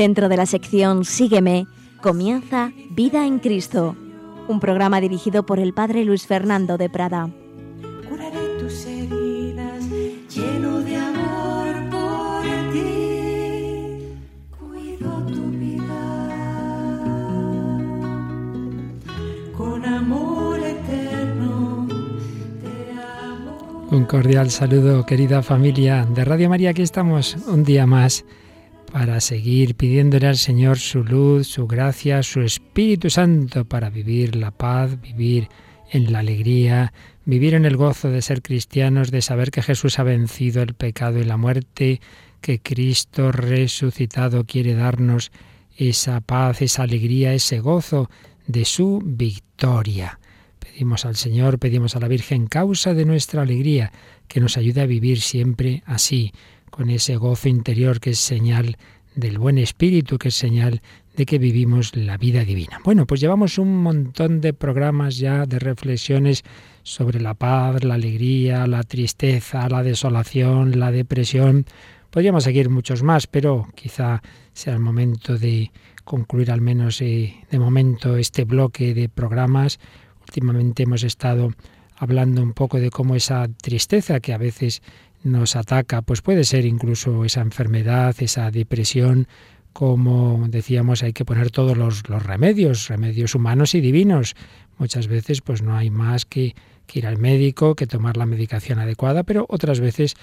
Dentro de la sección Sígueme, comienza Vida en Cristo, un programa dirigido por el Padre Luis Fernando de Prada. Curaré tus heridas, lleno de amor por ti. Cuido tu vida con amor eterno. Te amo. Un cordial saludo, querida familia de Radio María. Aquí estamos un día más para seguir pidiéndole al Señor su luz, su gracia, su Espíritu Santo para vivir la paz, vivir en la alegría, vivir en el gozo de ser cristianos, de saber que Jesús ha vencido el pecado y la muerte, que Cristo resucitado quiere darnos esa paz, esa alegría, ese gozo de su victoria. Pedimos al Señor, pedimos a la Virgen, causa de nuestra alegría, que nos ayude a vivir siempre así, con ese gozo interior que es señal del buen espíritu, que es señal de que vivimos la vida divina. Bueno, pues llevamos un montón de programas ya, de reflexiones sobre la paz, la alegría, la tristeza, la desolación, la depresión. Podríamos seguir muchos más, pero quizá sea el momento de concluir al menos eh, de momento este bloque de programas. Últimamente hemos estado hablando un poco de cómo esa tristeza que a veces nos ataca, pues puede ser incluso esa enfermedad, esa depresión, como decíamos, hay que poner todos los, los, remedios, remedios humanos y divinos. Muchas veces pues no hay más que, que ir al médico, que tomar la medicación adecuada, pero otras veces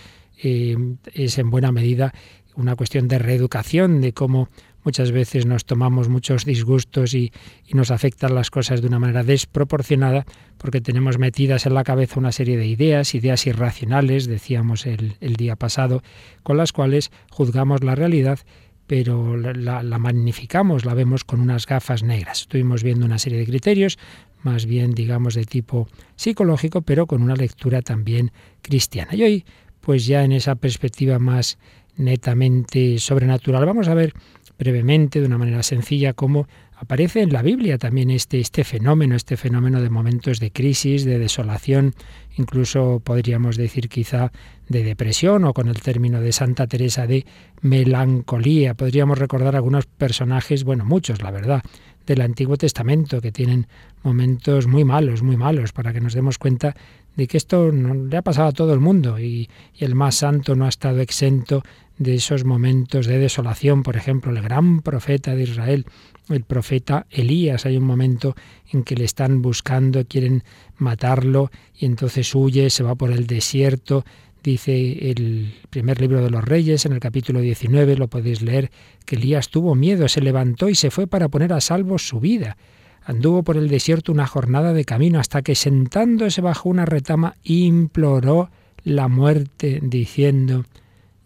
eh, es en buena medida una cuestión de reeducación, de cómo muchas veces nos tomamos muchos disgustos y, y, nos afectan las cosas de una manera desproporcionada porque tenemos metidas en la cabeza una serie de ideas, ideas irracionales, decíamos el, día pasado, con las cuales juzgamos la realidad pero la, la, magnificamos, la vemos con unas gafas negras. Estuvimos viendo una serie de criterios, más bien digamos de tipo psicológico, pero con una lectura también cristiana. Y hoy, pues ya en esa perspectiva más netamente sobrenatural, vamos a ver brevemente, de una manera sencilla, cómo aparece en la Biblia también este, este fenómeno, este fenómeno de momentos de crisis, de desolación, incluso podríamos decir quizá de depresión o con el término de Santa Teresa de melancolía. Podríamos recordar algunos personajes, bueno, muchos, la verdad, del Antiguo Testamento que tienen momentos muy malos, muy malos, para que nos demos cuenta de que esto no, le ha pasado a todo el mundo y, y el más santo no ha estado exento de esos momentos de desolación, por ejemplo, el gran profeta de Israel, el profeta Elías, hay un momento en que le están buscando, quieren matarlo y entonces huye, se va por el desierto, dice el primer libro de los reyes, en el capítulo 19, lo podéis leer, que Elías tuvo miedo, se levantó y se fue para poner a salvo su vida. Anduvo por el desierto una jornada de camino hasta que sentándose bajo una retama imploró la muerte, diciendo,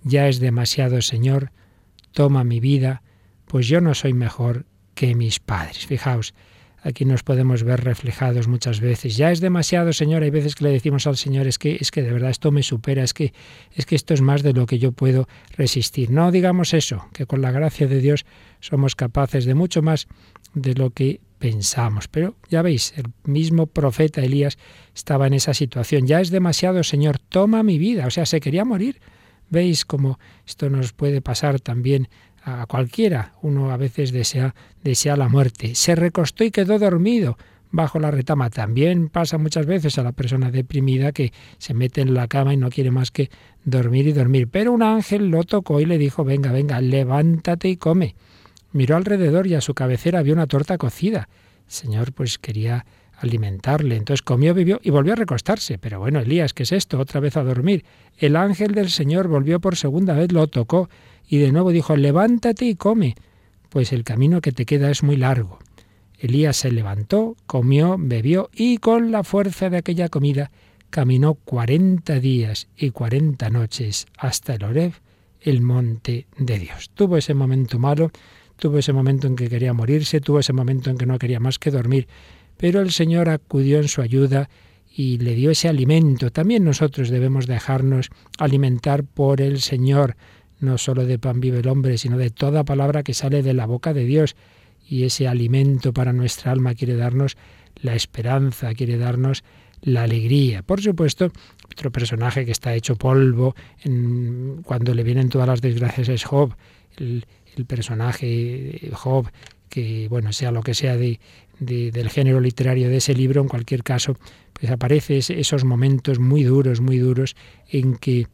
ya es demasiado, Señor, toma mi vida, pues yo no soy mejor que mis padres. Fijaos, aquí nos podemos ver reflejados muchas veces. Ya es demasiado, Señor. Hay veces que le decimos al Señor, es que, es que de verdad esto me supera, es que, es que esto es más de lo que yo puedo resistir. No digamos eso, que con la gracia de Dios somos capaces de mucho más de lo que pensamos. Pero ya veis, el mismo profeta Elías estaba en esa situación. Ya es demasiado, Señor, toma mi vida. O sea, se quería morir. Veis cómo esto nos puede pasar también a cualquiera. Uno a veces desea, desea la muerte. Se recostó y quedó dormido bajo la retama. También pasa muchas veces a la persona deprimida que se mete en la cama y no quiere más que dormir y dormir. Pero un ángel lo tocó y le dijo, venga, venga, levántate y come. Miró alrededor y a su cabecera había una torta cocida. El Señor pues quería alimentarle. Entonces comió, vivió y volvió a recostarse. Pero bueno, Elías, ¿qué es esto? Otra vez a dormir. El ángel del Señor volvió por segunda vez, lo tocó y de nuevo dijo, levántate y come, pues el camino que te queda es muy largo. Elías se levantó, comió, bebió y con la fuerza de aquella comida caminó cuarenta días y cuarenta noches hasta el Oreb, el monte de Dios. Tuvo ese momento malo, tuvo ese momento en que quería morirse, tuvo ese momento en que no quería más que dormir, pero el Señor acudió en su ayuda y le dio ese alimento. También nosotros debemos dejarnos alimentar por el Señor, no solo de pan vive el hombre, sino de toda palabra que sale de la boca de Dios. Y ese alimento para nuestra alma quiere darnos la esperanza, quiere darnos la alegría. Por supuesto, otro personaje que está hecho polvo en, cuando le vienen todas las desgracias es Job. el, el personaje Job, que bueno, sea lo que sea de, del género literario de ese libro, en cualquier caso, pues aparece esos momentos muy duros, muy duros, en que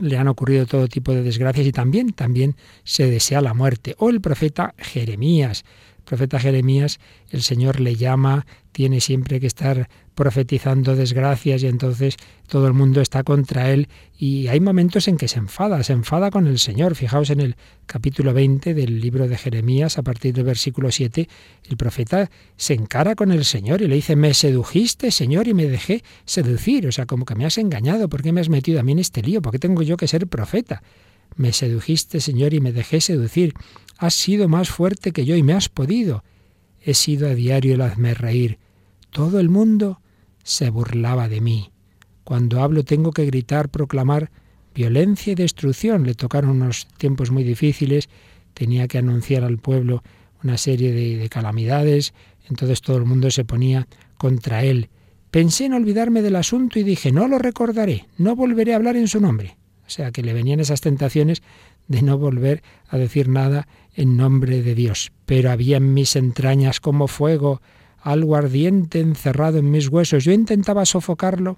le han ocurrido todo tipo de desgracias y también, también se desea la muerte. O el profeta Jeremías, profeta Jeremías, el Señor le llama, tiene siempre que estar profetizando desgracias y entonces todo el mundo está contra él y hay momentos en que se enfada, se enfada con el Señor. Fijaos en el capítulo 20 del libro de Jeremías, a partir del versículo 7, el profeta se encara con el Señor y le dice, me sedujiste, Señor, y me dejé seducir. O sea, como que me has engañado, ¿por qué me has metido a mí en este lío? ¿Por qué tengo yo que ser profeta? Me sedujiste, Señor, y me dejé seducir. Has sido más fuerte que yo y me has podido. He sido a diario el hazme reír. Todo el mundo se burlaba de mí. Cuando hablo tengo que gritar, proclamar violencia y destrucción. Le tocaron unos tiempos muy difíciles, tenía que anunciar al pueblo una serie de, de, calamidades, entonces todo el mundo se ponía contra él. Pensé en olvidarme del asunto y dije, no lo recordaré, no volveré a hablar en su nombre. O sea, que le venían esas tentaciones de no volver a decir nada en nombre de Dios. Pero había en mis entrañas como fuego, algo ardiente encerrado en mis huesos. Yo intentaba sofocarlo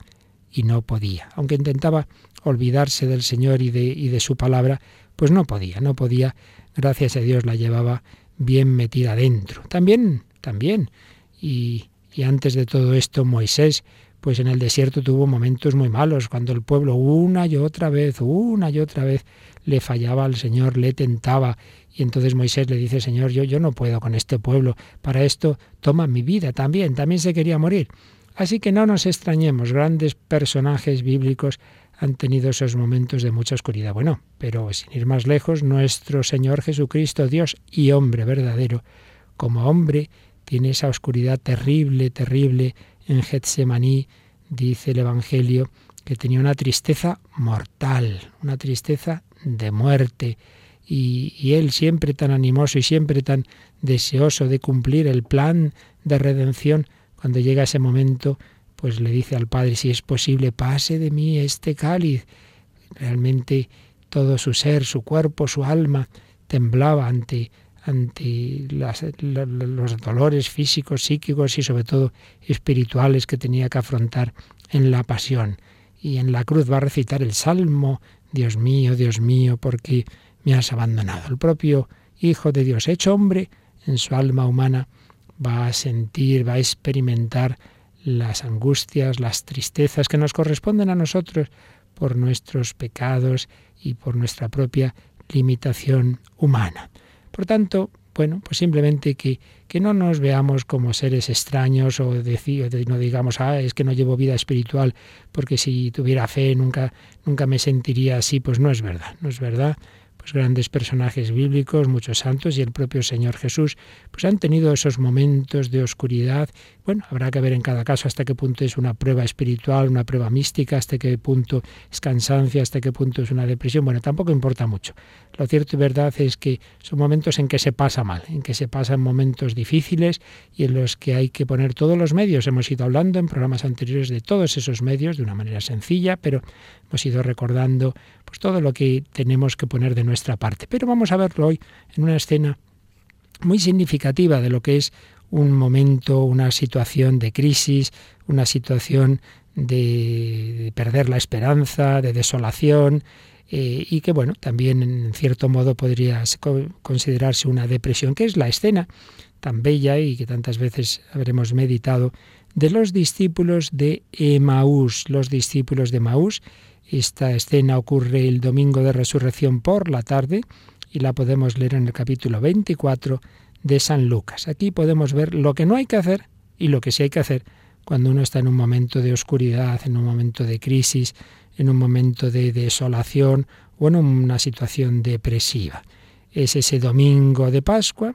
y no podía. Aunque intentaba olvidarse del Señor y de, y de su palabra, pues no podía, no podía. Gracias a Dios la llevaba bien metida dentro. También, también. Y, y antes de todo esto, Moisés pues en el desierto tuvo momentos muy malos, cuando el pueblo una y otra vez, una y otra vez le fallaba al Señor, le tentaba. Y entonces Moisés le dice, Señor, yo, yo no puedo con este pueblo, para esto toma mi vida también, también se quería morir. Así que no nos extrañemos, grandes personajes bíblicos han tenido esos momentos de mucha oscuridad. Bueno, pero sin ir más lejos, nuestro Señor Jesucristo, Dios y hombre verdadero, como hombre, tiene esa oscuridad terrible, terrible, en Getsemaní, dice el Evangelio, que tenía una tristeza mortal, una tristeza de muerte. Y, él siempre tan animoso y siempre tan deseoso de cumplir el plan de redención, cuando llega ese momento, pues le dice al Padre, si es posible, pase de mí este cáliz. Realmente todo su ser, su cuerpo, su alma temblaba ante ante los dolores físicos, psíquicos y sobre todo espirituales que tenía que afrontar en la pasión. Y en la cruz va a recitar el Salmo, Dios mío, Dios mío, porque me has abandonado. El propio Hijo de Dios, hecho hombre, en su alma humana, va a sentir, va a experimentar las angustias, las tristezas que nos corresponden a nosotros por nuestros pecados y por nuestra propia limitación humana. Por tanto, bueno, pues simplemente que, que no nos veamos como seres extraños o decir, no digamos, ah, es que no llevo vida espiritual porque si tuviera fe nunca, nunca me sentiría así. Pues no es verdad, no es verdad pues grandes personajes bíblicos, muchos santos y el propio Señor Jesús, pues han tenido esos momentos de oscuridad. Bueno, habrá que ver en cada caso hasta qué punto es una prueba espiritual, una prueba mística, hasta qué punto es cansancio, hasta qué punto es una depresión. Bueno, tampoco importa mucho. Lo cierto y verdad es que son momentos en que se pasa mal, en que se pasan momentos difíciles y en los que hay que poner todos los medios. Hemos ido hablando en programas anteriores de todos esos medios de una manera sencilla, pero hemos ido recordando pues todo lo que tenemos que poner de nuestra parte. Pero vamos a verlo hoy en una escena muy significativa de lo que es un momento, una situación de crisis, una situación de, perder la esperanza, de desolación, eh, y que bueno, también en cierto modo podría considerarse una depresión, que es la escena tan bella y que tantas veces habremos meditado de los discípulos de Emaús, los discípulos de Emaús. Esta escena ocurre el domingo de resurrección por la tarde y la podemos leer en el capítulo 24 de San Lucas. Aquí podemos ver lo que no hay que hacer y lo que sí hay que hacer cuando uno está en un momento de oscuridad, en un momento de crisis, en un momento de desolación o en una situación depresiva. Es ese domingo de Pascua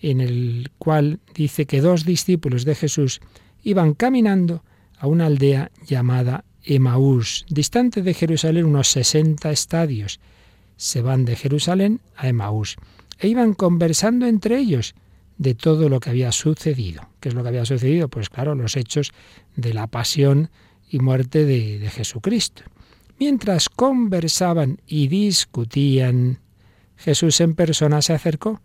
en el cual dice que dos discípulos de Jesús iban caminando a una aldea llamada Emaús, distante de Jerusalén unos 60 estadios. Se van de Jerusalén a Emaús e iban conversando entre ellos de todo lo que había sucedido. ¿Qué es lo que había sucedido? Pues claro, los hechos de la pasión y muerte de, de Jesucristo. Mientras conversaban y discutían, Jesús en persona se acercó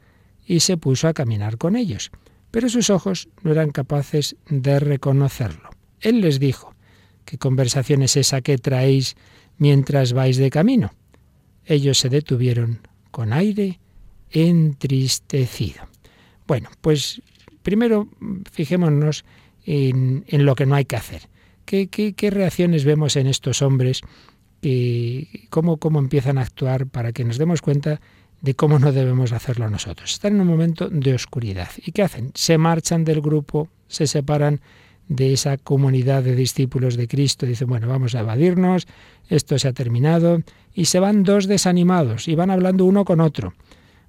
y se puso a caminar con ellos, pero sus ojos no eran capaces de reconocerlo. Él les dijo, ¿qué conversación es esa que traéis mientras vais de camino? Ellos se detuvieron con aire entristecido. Bueno, pues primero fijémonos en, lo que no hay que hacer. ¿Qué, qué, reacciones vemos en estos hombres? cómo, ¿Cómo empiezan a actuar para que nos demos cuenta de cómo no debemos hacerlo nosotros? Están en un momento de oscuridad. ¿Y qué hacen? Se marchan del grupo, se separan de esa comunidad de discípulos de Cristo. Dicen, bueno, vamos a evadirnos, esto se ha terminado, y se van dos desanimados y van hablando uno con otro.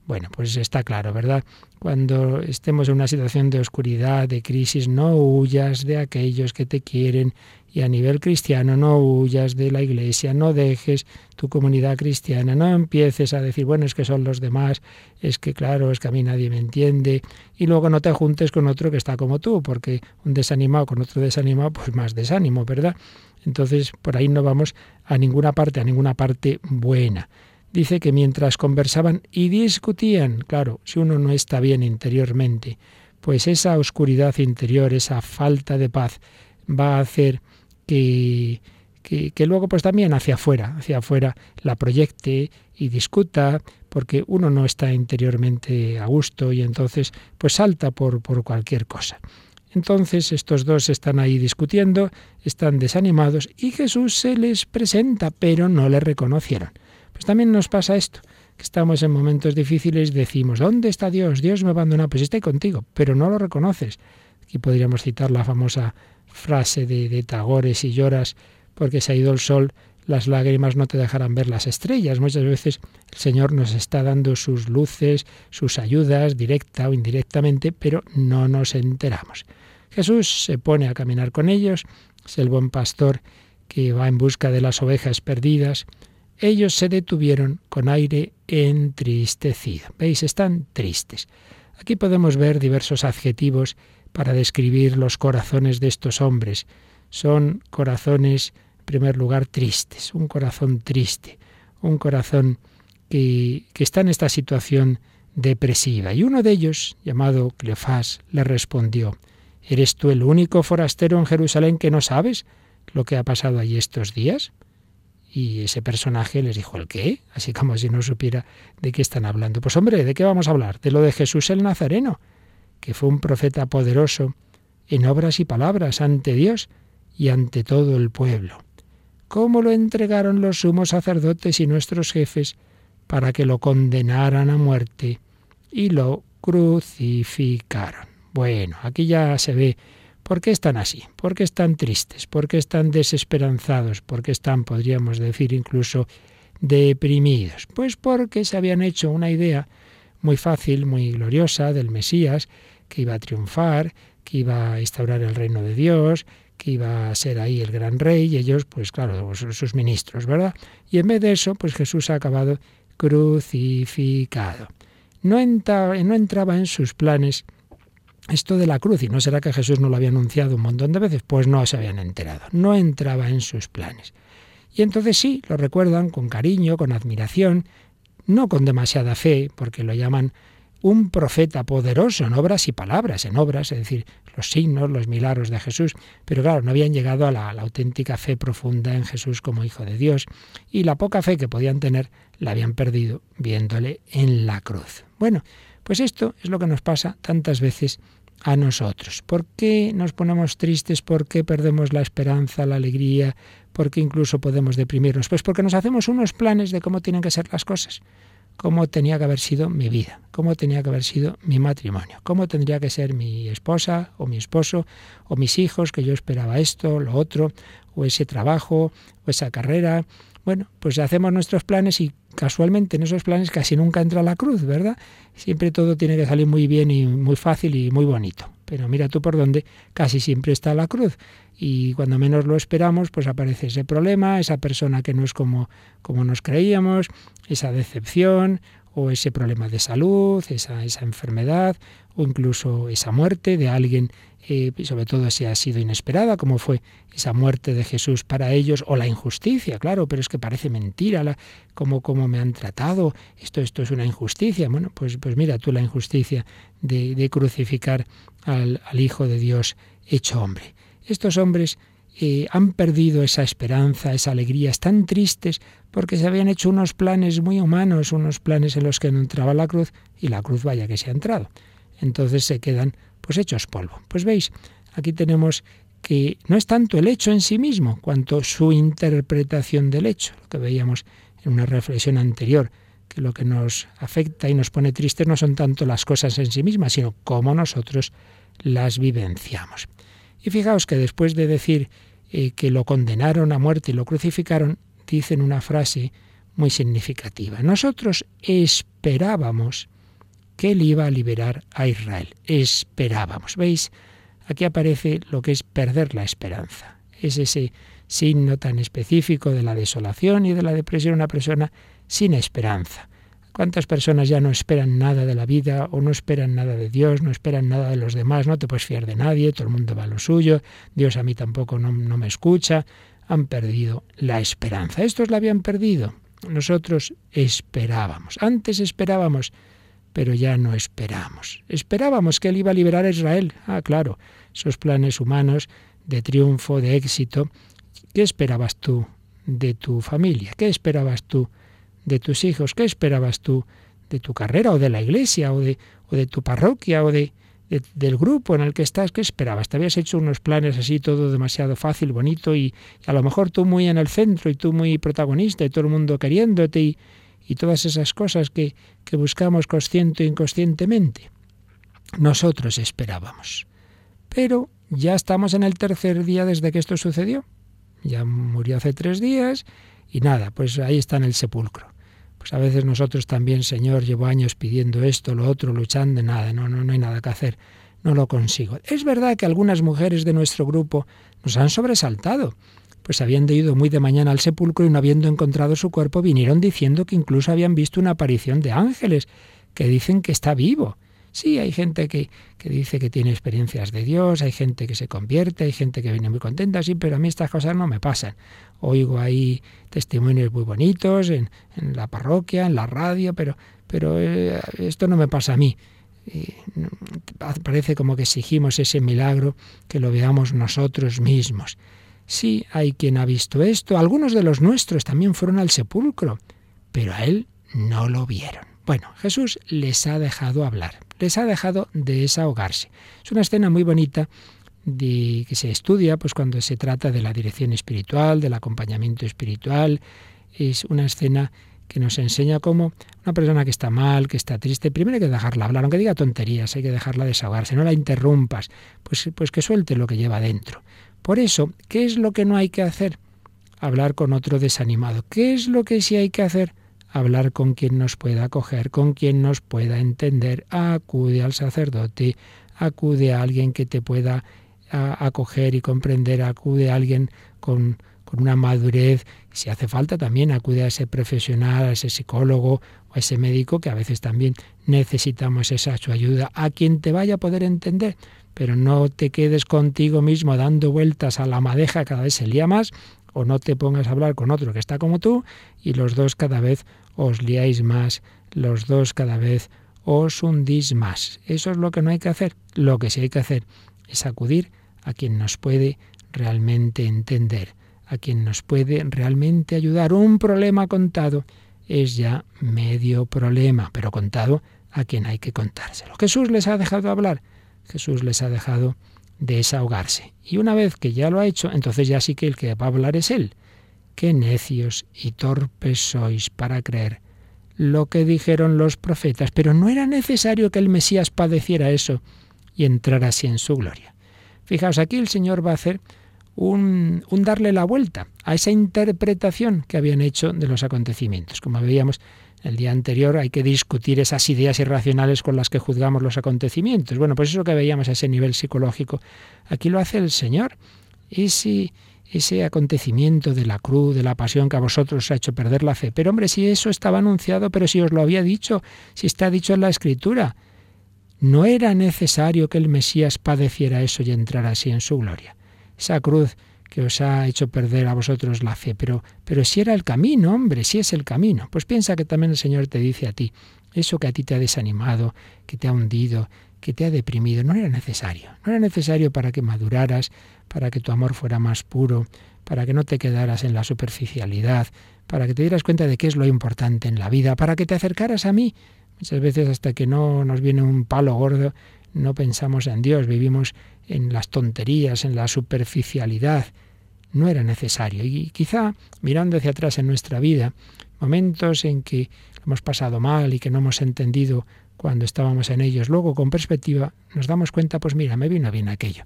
Bueno, pues está claro, ¿verdad? Cuando estemos en una situación de oscuridad, de crisis, no huyas de aquellos que te quieren y a nivel cristiano no huyas de la iglesia, no dejes tu comunidad cristiana, no empieces a decir, bueno, es que son los demás, es que claro, es que a mí nadie me entiende y luego no te juntes con otro que está como tú, porque un desanimado con otro desanimado, pues más desánimo, ¿verdad? Entonces, por ahí no vamos a ninguna parte, a ninguna parte buena dice que mientras conversaban y discutían, claro, si uno no está bien interiormente, pues esa oscuridad interior, esa falta de paz, va a hacer que, que, luego pues también hacia afuera, hacia afuera la proyecte y discuta, porque uno no está interiormente a gusto y entonces pues salta por, por cualquier cosa. Entonces estos dos están ahí discutiendo, están desanimados y Jesús se les presenta, pero no le reconocieron. Pues también nos pasa esto, que estamos en momentos difíciles y decimos, ¿dónde está Dios? Dios me abandona, pues está contigo, pero no lo reconoces. Aquí podríamos citar la famosa frase de, de Tagore, si lloras porque se ha ido el sol, las lágrimas no te dejarán ver las estrellas. Muchas veces el Señor nos está dando sus luces, sus ayudas, directa o indirectamente, pero no nos enteramos. Jesús se pone a caminar con ellos, es el buen pastor que va en busca de las ovejas perdidas, ellos se detuvieron con aire entristecido. ¿Veis? Están tristes. Aquí podemos ver diversos adjetivos para describir los corazones de estos hombres. Son corazones, en primer lugar, tristes, un corazón triste, un corazón que, que está en esta situación depresiva. Y uno de ellos, llamado Cleofás, le respondió, ¿Eres tú el único forastero en Jerusalén que no sabes lo que ha pasado allí estos días? Y ese personaje les dijo, ¿el qué? Así como si no supiera de qué están hablando. Pues hombre, ¿de qué vamos a hablar? De lo de Jesús el Nazareno, que fue un profeta poderoso en obras y palabras ante Dios y ante todo el pueblo. ¿Cómo lo entregaron los sumos sacerdotes y nuestros jefes para que lo condenaran a muerte y lo crucificaron? Bueno, aquí ya se ve ¿Por qué están así? ¿Por qué están tristes? ¿Por qué están desesperanzados? ¿Por qué están, podríamos decir, incluso deprimidos? Pues porque se habían hecho una idea muy fácil, muy gloriosa del Mesías, que iba a triunfar, que iba a instaurar el reino de Dios, que iba a ser ahí el gran rey, y ellos, pues claro, sus ministros, ¿verdad? Y en vez de eso, pues Jesús ha acabado crucificado. No no entraba en sus planes esto de la cruz, ¿y no será que Jesús no lo había anunciado un montón de veces? Pues no se habían enterado, no entraba en sus planes. Y entonces sí, lo recuerdan con cariño, con admiración, no con demasiada fe, porque lo llaman un profeta poderoso en obras y palabras, en obras, es decir, los signos, los milagros de Jesús, pero claro, no habían llegado a la, la, auténtica fe profunda en Jesús como Hijo de Dios, y la poca fe que podían tener la habían perdido viéndole en la cruz. Bueno, pues esto es lo que nos pasa tantas veces a nosotros. ¿Por qué nos ponemos tristes? ¿Por qué perdemos la esperanza, la alegría? ¿Por qué incluso podemos deprimirnos? Pues porque nos hacemos unos planes de cómo tienen que ser las cosas. Cómo tenía que haber sido mi vida, cómo tenía que haber sido mi matrimonio, cómo tendría que ser mi esposa o mi esposo o mis hijos, que yo esperaba esto, lo otro, o ese trabajo, o esa carrera. Bueno, pues hacemos nuestros planes y casualmente en esos planes casi nunca entra la cruz, ¿verdad? Siempre todo tiene que salir muy bien y muy fácil y muy bonito. Pero mira tú por dónde casi siempre está la cruz. Y cuando menos lo esperamos, pues aparece ese problema, esa persona que no es como, como nos creíamos, esa decepción, o ese problema de salud, esa, esa enfermedad, o incluso esa muerte de alguien, eh, sobre todo si ha sido inesperada, como fue esa muerte de Jesús para ellos, o la injusticia, claro, pero es que parece mentira, la, como, me han tratado, esto, esto es una injusticia. Bueno, pues, pues mira tú la injusticia de, de crucificar al Hijo de Dios hecho hombre. Estos hombres eh, han perdido esa esperanza, esa alegría, están tristes porque se habían hecho unos planes muy humanos, unos planes en los que no entraba la cruz y la cruz vaya que se ha entrado. Entonces se quedan pues hechos polvo. Pues veis, aquí tenemos que no es tanto el hecho en sí mismo, cuanto su interpretación del hecho, lo que veíamos en una reflexión anterior, que lo que nos afecta y nos pone tristes no son tanto las cosas en sí mismas, sino cómo nosotros las vivenciamos. Y fijaos que después de decir eh, que lo condenaron a muerte y lo crucificaron, dicen una frase muy significativa. Nosotros esperábamos que él iba a liberar a Israel. Esperábamos. ¿Veis? Aquí aparece lo que es perder la esperanza. Es ese signo tan específico de la desolación y de la depresión, una persona sin esperanza. ¿Cuántas personas ya no esperan nada de la vida o no esperan nada de Dios, no esperan nada de los demás? No te puedes fiar de nadie, todo el mundo va a lo suyo, Dios a mí tampoco no, no me escucha. Han perdido la esperanza. Estos la habían perdido. Nosotros esperábamos. Antes esperábamos, pero ya no esperamos. Esperábamos que Él iba a liberar a Israel. Ah, claro, esos planes humanos de triunfo, de éxito. ¿Qué esperabas tú de tu familia? ¿Qué esperabas tú? De tus hijos. ¿Qué esperabas tú de tu carrera o de la iglesia o de, o de tu parroquia o de, del grupo en el que estás? ¿Qué esperabas? Te habías hecho unos planes así, todo demasiado fácil, bonito y, a lo mejor tú muy en el centro y tú muy protagonista y todo el mundo queriéndote y, y todas esas cosas que, que buscamos consciente e inconscientemente. Nosotros esperábamos. Pero ya estamos en el tercer día desde que esto sucedió. Ya murió hace tres días y nada, pues ahí está en el sepulcro. Pues a veces nosotros también, Señor, llevo años pidiendo esto, lo otro, luchando, nada, no, no, no hay nada que hacer, no lo consigo. Es verdad que algunas mujeres de nuestro grupo nos han sobresaltado, pues habían ido muy de mañana al sepulcro y no habiendo encontrado su cuerpo vinieron diciendo que incluso habían visto una aparición de ángeles, que dicen que está vivo. Sí, hay gente que, que, dice que tiene experiencias de Dios, hay gente que se convierte, hay gente que viene muy contenta, sí, pero a mí estas cosas no me pasan. Oigo ahí testimonios muy bonitos en, en la parroquia, en la radio, pero, pero eh, esto no me pasa a mí. parece como que exigimos ese milagro que lo veamos nosotros mismos. Sí, hay quien ha visto esto, algunos de los nuestros también fueron al sepulcro, pero a él no lo vieron. Bueno, Jesús les ha dejado hablar, les ha dejado desahogarse. Es una escena muy bonita de, que se estudia pues cuando se trata de la dirección espiritual, del acompañamiento espiritual. Es una escena que nos enseña cómo una persona que está mal, que está triste, primero hay que dejarla hablar, aunque diga tonterías, hay que dejarla desahogarse, no la interrumpas, pues, pues que suelte lo que lleva dentro. Por eso, ¿qué es lo que no hay que hacer? Hablar con otro desanimado. ¿Qué es lo que sí hay que hacer? Hablar con quien nos pueda acoger, con quien nos pueda entender. Acude al sacerdote, acude a alguien que te pueda acoger y comprender, acude a alguien con, con una madurez. Si hace falta también acude a ese profesional, a ese psicólogo o a ese médico que a veces también necesitamos esa su ayuda, a quien te vaya a poder entender. Pero no te quedes contigo mismo dando vueltas a la madeja, cada vez se lía más, o no te pongas a hablar con otro que está como tú y los dos cada vez os liáis más, los dos cada vez os hundís más. Eso es lo que no hay que hacer. Lo que sí hay que hacer es acudir a quien nos puede realmente entender, a quien nos puede realmente ayudar. Un problema contado es ya medio problema, pero contado a quien hay que contárselo. Jesús les ha dejado hablar, Jesús les ha dejado desahogarse. Y una vez que ya lo ha hecho, entonces ya sí que el que va a hablar es Él. Qué necios y torpes sois para creer lo que dijeron los profetas, pero no era necesario que el Mesías padeciera eso y entrara así en su gloria. Fijaos, aquí el Señor va a hacer un, un, darle la vuelta a esa interpretación que habían hecho de los acontecimientos. Como veíamos, el día anterior hay que discutir esas ideas irracionales con las que juzgamos los acontecimientos. Bueno, pues eso que veíamos a ese nivel psicológico, aquí lo hace el Señor. Y si, ese acontecimiento de la cruz, de la pasión que a vosotros os ha hecho perder la fe. Pero hombre, si eso estaba anunciado, pero si os lo había dicho, si está dicho en la Escritura, no era necesario que el Mesías padeciera eso y entrara así en su gloria. Esa cruz que os ha hecho perder a vosotros la fe, pero, pero si era el camino, hombre, si es el camino, pues piensa que también el Señor te dice a ti, eso que a ti te ha desanimado, que te ha hundido, que te ha deprimido, no era necesario, no era necesario para que maduraras, para que tu amor fuera más puro, para que no te quedaras en la superficialidad, para que te dieras cuenta de qué es lo importante en la vida, para que te acercaras a mí. Muchas veces hasta que no nos viene un palo gordo, no pensamos en Dios, vivimos en las tonterías, en la superficialidad. No era necesario. Y quizá, mirando hacia atrás en nuestra vida, momentos en que hemos pasado mal y que no hemos entendido cuando estábamos en ellos, luego con perspectiva nos damos cuenta, pues mira, me vino bien aquello.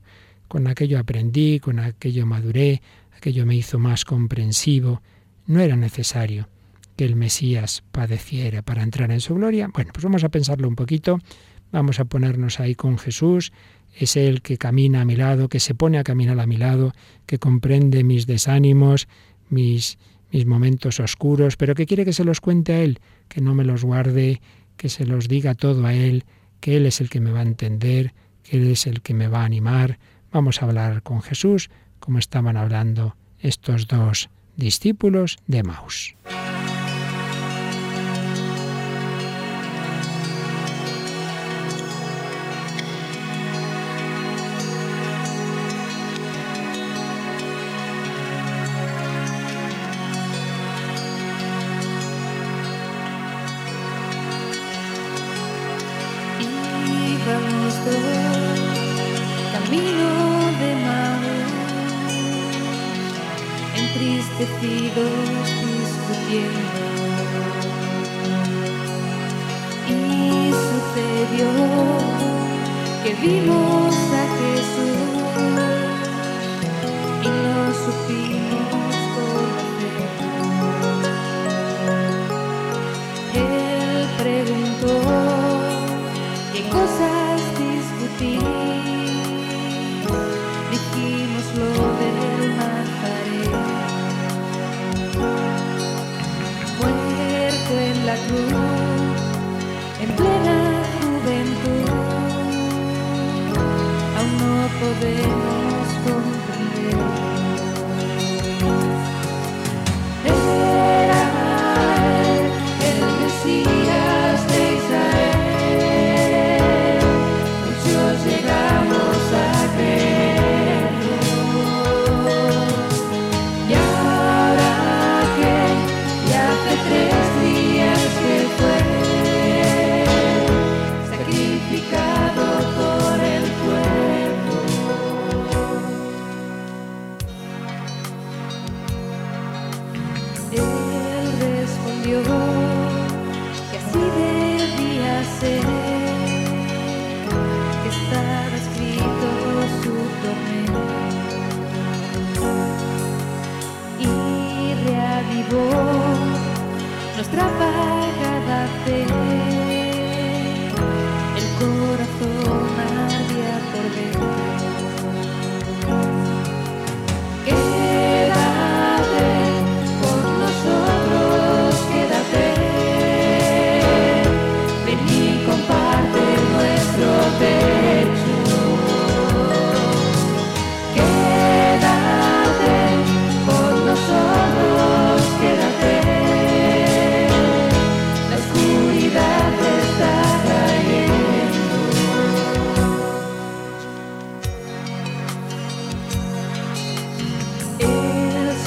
Con aquello aprendí, con aquello maduré, aquello me hizo más comprensivo. No era necesario que el Mesías padeciera para entrar en su gloria. Bueno, pues vamos a pensarlo un poquito, vamos a ponernos ahí con Jesús, es Él que camina a mi lado, que se pone a caminar a mi lado, que comprende mis desánimos, mis, mis momentos oscuros, pero que quiere que se los cuente a Él, que no me los guarde, que se los diga todo a Él, que Él es el que me va a entender, que Él es el que me va a animar, Vamos a hablar con Jesús como estaban hablando estos dos discípulos de Maus.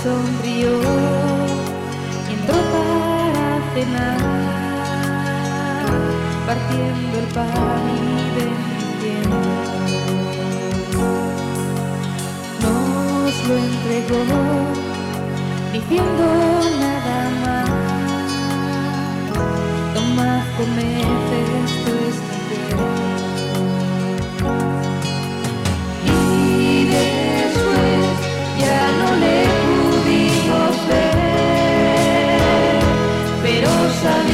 sonrió, entró para cenar, partiendo el pan y bendiciendo. Nos lo entregó, diciendo nada más, toma, comed, esto es shall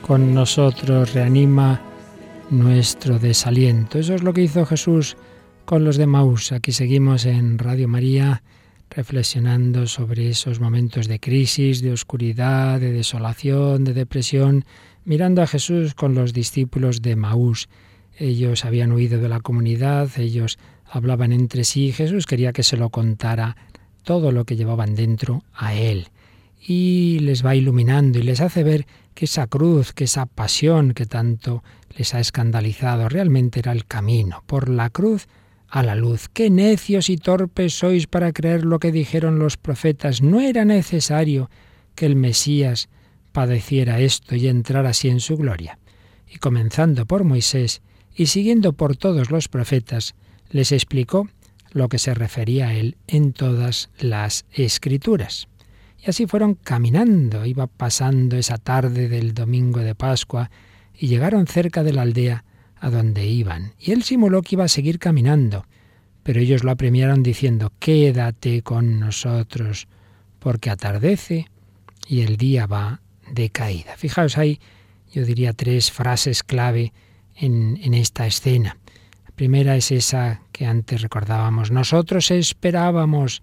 Con nosotros, reanima nuestro desaliento. Eso es lo que hizo Jesús con los de Maús. Aquí seguimos en Radio María reflexionando sobre esos momentos de crisis, de oscuridad, de desolación, de depresión, mirando a Jesús con los discípulos de Maús. Ellos habían huido de la comunidad, ellos hablaban entre sí, Jesús quería que se lo contara todo lo que llevaban dentro a Él. Y les va iluminando y les hace ver que esa cruz, que esa pasión que tanto les ha escandalizado, realmente era el camino, por la cruz a la luz. Qué necios y torpes sois para creer lo que dijeron los profetas. No era necesario que el Mesías padeciera esto y entrara así en su gloria. Y comenzando por Moisés y siguiendo por todos los profetas, les explicó lo que se refería a él en todas las escrituras. Y así fueron caminando, iba pasando esa tarde del domingo de Pascua, y llegaron cerca de la aldea a donde iban. Y él simuló que iba a seguir caminando, pero ellos lo apremiaron diciendo, Quédate con nosotros, porque atardece y el día va de caída. Fijaos, hay, yo diría, tres frases clave en, en esta escena. La primera es esa que antes recordábamos. Nosotros esperábamos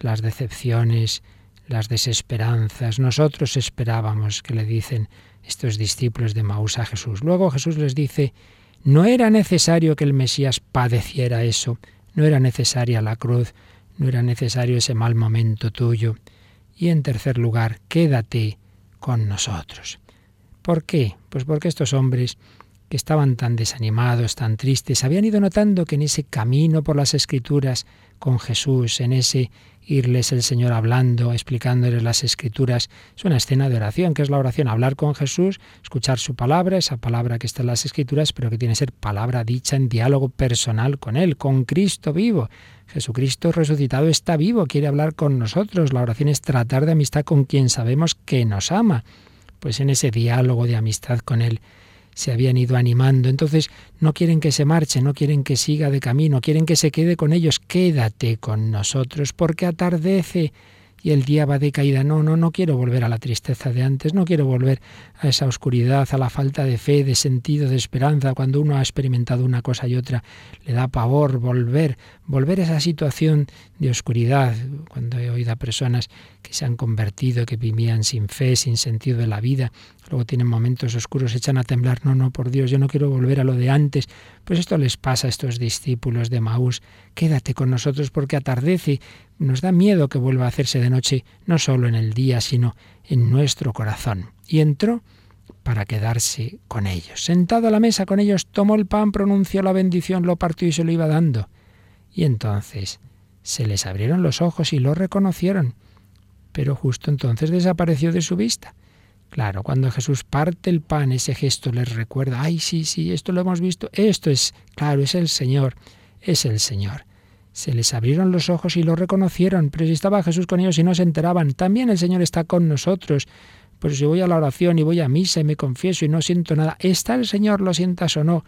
las decepciones, las desesperanzas. Nosotros esperábamos, que le dicen estos discípulos de Maús a Jesús. Luego Jesús les dice, no era necesario que el Mesías padeciera eso, no era necesaria la cruz, no era necesario ese mal momento tuyo. Y en tercer lugar, quédate con nosotros. ¿Por qué? Pues porque estos hombres que estaban tan desanimados, tan tristes, habían ido notando que en ese camino por las escrituras con Jesús, en ese irles el Señor hablando, explicándoles las escrituras. Es una escena de oración, que es la oración, hablar con Jesús, escuchar su palabra, esa palabra que está en las escrituras, pero que tiene que ser palabra dicha en diálogo personal con Él, con Cristo vivo. Jesucristo resucitado está vivo, quiere hablar con nosotros. La oración es tratar de amistad con quien sabemos que nos ama. Pues en ese diálogo de amistad con Él se habían ido animando. Entonces no quieren que se marche, no quieren que siga de camino, quieren que se quede con ellos. Quédate con nosotros porque atardece y el día va de caída. No, no, no quiero volver a la tristeza de antes, no quiero volver a esa oscuridad, a la falta de fe, de sentido, de esperanza. Cuando uno ha experimentado una cosa y otra, le da pavor volver, volver a esa situación de oscuridad. Cuando he oído a personas que se han convertido, que vivían sin fe, sin sentido de la vida, luego tienen momentos oscuros, echan a temblar, no, no, por Dios, yo no quiero volver a lo de antes. Pues esto les pasa a estos discípulos de Maús. Quédate con nosotros porque atardece. Nos da miedo que vuelva a hacerse de noche, no solo en el día, sino en nuestro corazón. Y entró para quedarse con ellos. Sentado a la mesa con ellos, tomó el pan, pronunció la bendición, lo partió y se lo iba dando. Y entonces se les abrieron los ojos y lo reconocieron. Pero justo entonces desapareció de su vista. Claro, cuando Jesús parte el pan, ese gesto les recuerda, ay, sí, sí, esto lo hemos visto, esto es, claro, es el Señor, es el Señor. Se les abrieron los ojos y lo reconocieron, pero si estaba Jesús con ellos y no se enteraban, también el Señor está con nosotros. Pues si voy a la oración y voy a misa y me confieso y no siento nada, está el Señor, lo sientas o no.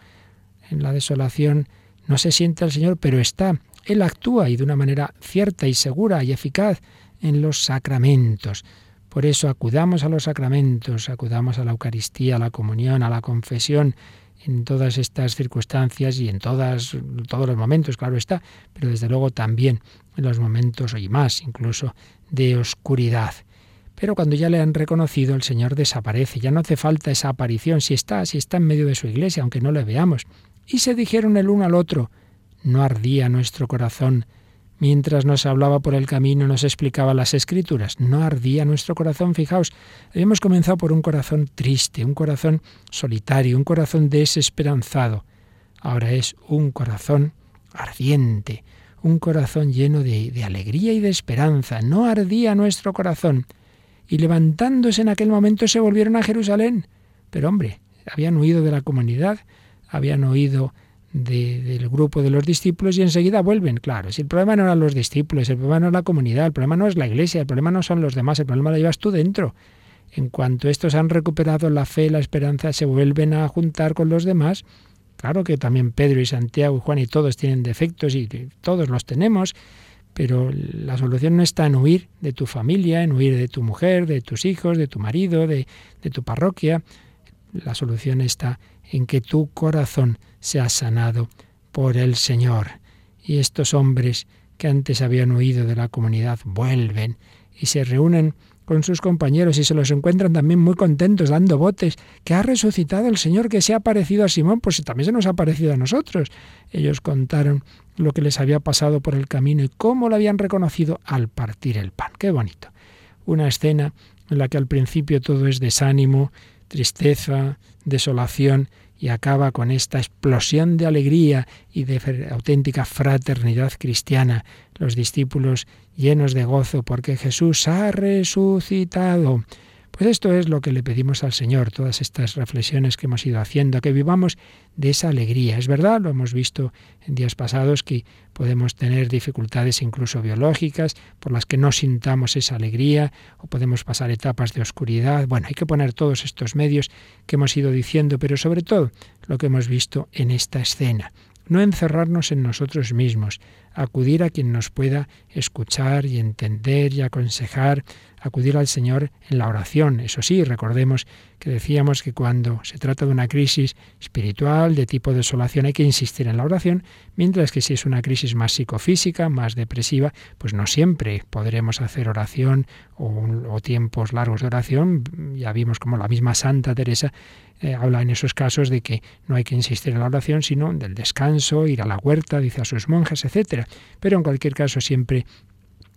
En la desolación no se siente el Señor, pero está. Él actúa y de una manera cierta y segura y eficaz en los sacramentos. Por eso acudamos a los sacramentos, acudamos a la Eucaristía, a la comunión, a la confesión, en todas estas circunstancias y en todas, todos los momentos, claro está, pero desde luego también en los momentos y más incluso de oscuridad. Pero cuando ya le han reconocido, el Señor desaparece, ya no hace falta esa aparición, si está, si está en medio de su iglesia, aunque no le veamos. Y se dijeron el uno al otro, no ardía nuestro corazón Mientras nos hablaba por el camino, nos explicaba las escrituras. No ardía nuestro corazón, fijaos. Habíamos comenzado por un corazón triste, un corazón solitario, un corazón desesperanzado. Ahora es un corazón ardiente, un corazón lleno de, alegría y de esperanza. No ardía nuestro corazón. Y levantándose en aquel momento se volvieron a Jerusalén. Pero hombre, habían huido de la comunidad, habían oído del grupo de los discípulos y enseguida vuelven. Claro, si el problema no eran los discípulos, el problema no es la comunidad, el problema no es la iglesia, el problema no son los demás, el problema lo llevas tú dentro. En cuanto estos han recuperado la fe, la esperanza, se vuelven a juntar con los demás. Claro que también Pedro y Santiago y Juan y todos tienen defectos y todos los tenemos, pero la solución no está en huir de tu familia, en huir de tu mujer, de tus hijos, de tu marido, de, de tu parroquia. La solución está en que tu corazón sea sanado por el Señor. Y estos hombres que antes habían huido de la comunidad vuelven y se reúnen con sus compañeros y se los encuentran también muy contentos, dando botes, que ha resucitado el Señor, que se ha parecido a Simón, pues también se nos ha parecido a nosotros. Ellos contaron lo que les había pasado por el camino y cómo lo habían reconocido al partir el pan. Qué bonito. Una escena en la que al principio todo es desánimo, tristeza, desolación, y acaba con esta explosión de alegría y de auténtica fraternidad cristiana, los discípulos llenos de gozo porque Jesús ha resucitado. Pues esto es lo que le pedimos al Señor, todas estas reflexiones que hemos ido haciendo, que vivamos de esa alegría. Es verdad, lo hemos visto en días pasados, que podemos tener dificultades incluso biológicas por las que no sintamos esa alegría o podemos pasar etapas de oscuridad. Bueno, hay que poner todos estos medios que hemos ido diciendo, pero sobre todo lo que hemos visto en esta escena. No encerrarnos en nosotros mismos, acudir a quien nos pueda escuchar y entender y aconsejar, acudir al Señor en la oración. Eso sí, recordemos que decíamos que cuando se trata de una crisis espiritual de tipo desolación hay que insistir en la oración, mientras que si es una crisis más psicofísica, más depresiva, pues no siempre podremos hacer oración o, tiempos largos de oración. Ya vimos como la misma Santa Teresa eh, habla en esos casos de que no hay que insistir en la oración, sino del descanso, ir a la huerta, dice a sus monjas, etc. Pero en cualquier caso siempre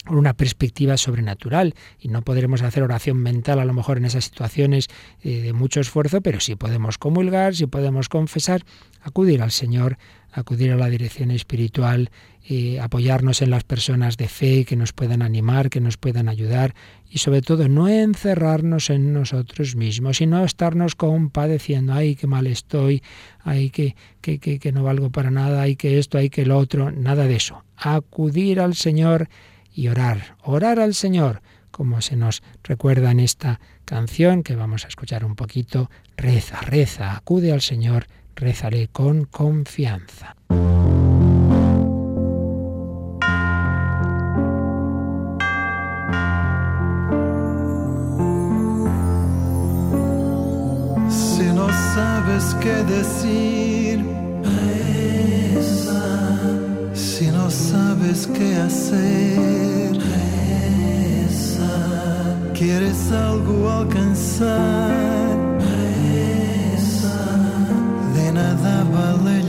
una perspectiva sobrenatural. Y no podremos hacer oración mental a lo mejor en esas situaciones eh, de mucho esfuerzo, pero sí podemos comulgar, sí podemos confesar, acudir al Señor, acudir a la dirección espiritual, y apoyarnos en las personas de fe que nos puedan animar, que nos puedan ayudar y sobre todo no encerrarnos en nosotros mismos, sino estarnos compadeciendo, ay, qué mal estoy, ay, que, que, que, que no valgo para nada, ay, que esto, ay, que lo otro, nada de eso. Acudir al Señor y orar, orar al Señor, como se nos recuerda en esta canción que vamos a escuchar un poquito, reza, reza, acude al Señor, rézale con confianza. Si no sabes qué decir, sabes qué hacer, quieres algo alcanzar, de nada vale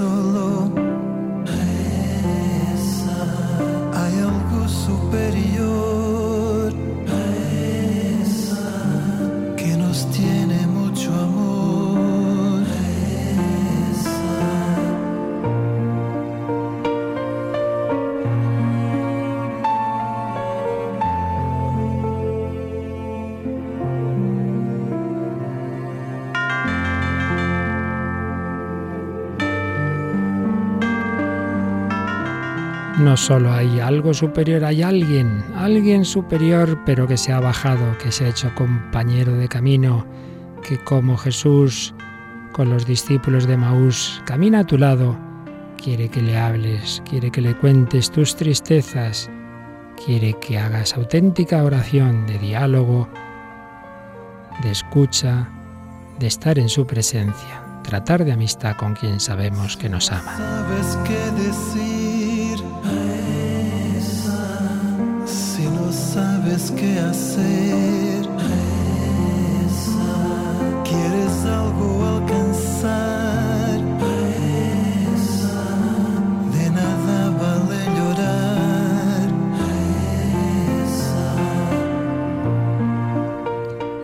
si estás solo hay algo superior, hay alguien, alguien superior, pero que se ha bajado, que se ha hecho compañero de camino, que como Jesús con los discípulos de Maús camina a tu lado, quiere que le hables, quiere que le cuentes tus tristezas, quiere que hagas auténtica oración de diálogo, de escucha, de estar en su presencia, tratar de amistad con quien sabemos que nos ama. sabes qué decir. Qué hacer, quieres algo alcanzar. De nada vale llorar.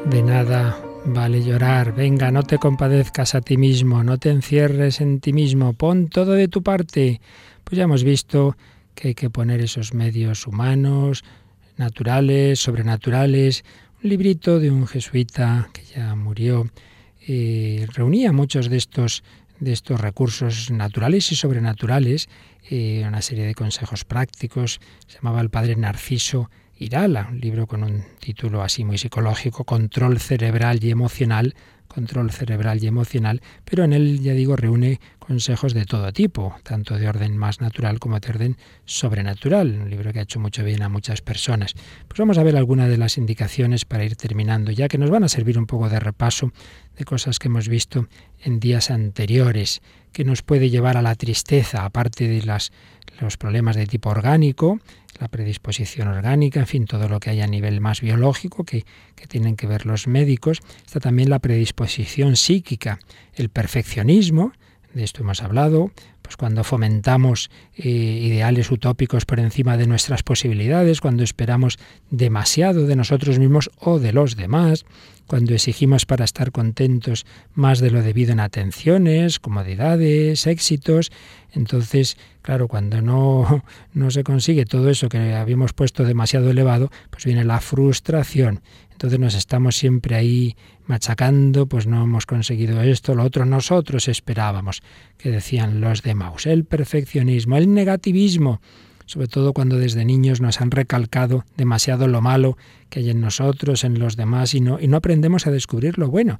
De nada vale llorar. Venga, no te compadezcas a ti mismo, no te encierres en ti mismo, pon todo de tu parte. Pues ya hemos visto que hay que poner esos medios humanos, naturales, sobrenaturales. Un librito de un jesuita que ya murió, eh, reunía muchos de estos, de estos recursos naturales y sobrenaturales, eh, una serie de consejos prácticos, se llamaba el padre Narciso Irala, un libro con un título así muy psicológico, Control cerebral y emocional, control cerebral y emocional, pero en él, ya digo, reúne consejos de todo tipo, tanto de orden más natural como de orden sobrenatural, un libro que ha hecho mucho bien a muchas personas. Pues vamos a ver algunas de las indicaciones para ir terminando, ya que nos van a servir un poco de repaso de cosas que hemos visto en días anteriores, que nos puede llevar a la tristeza, aparte de las, los problemas de tipo orgánico, la predisposición orgánica, en fin, todo lo que hay a nivel más biológico que, que tienen que ver los médicos. Está también la predisposición psíquica, el perfeccionismo, de esto hemos hablado, pues cuando fomentamos eh, ideales utópicos por encima de nuestras posibilidades, cuando esperamos demasiado de nosotros mismos o de los demás, cuando exigimos para estar contentos más de lo debido en atenciones, comodidades, éxitos, entonces, claro, cuando no, no se consigue todo eso que habíamos puesto demasiado elevado, pues viene la frustración. Entonces nos estamos siempre ahí machacando, pues no hemos conseguido esto, lo otro, nosotros esperábamos, que decían los de Maus, el perfeccionismo, el negativismo, sobre todo cuando desde niños nos han recalcado demasiado lo malo que hay en nosotros, en los demás, y no, y no aprendemos a descubrir lo bueno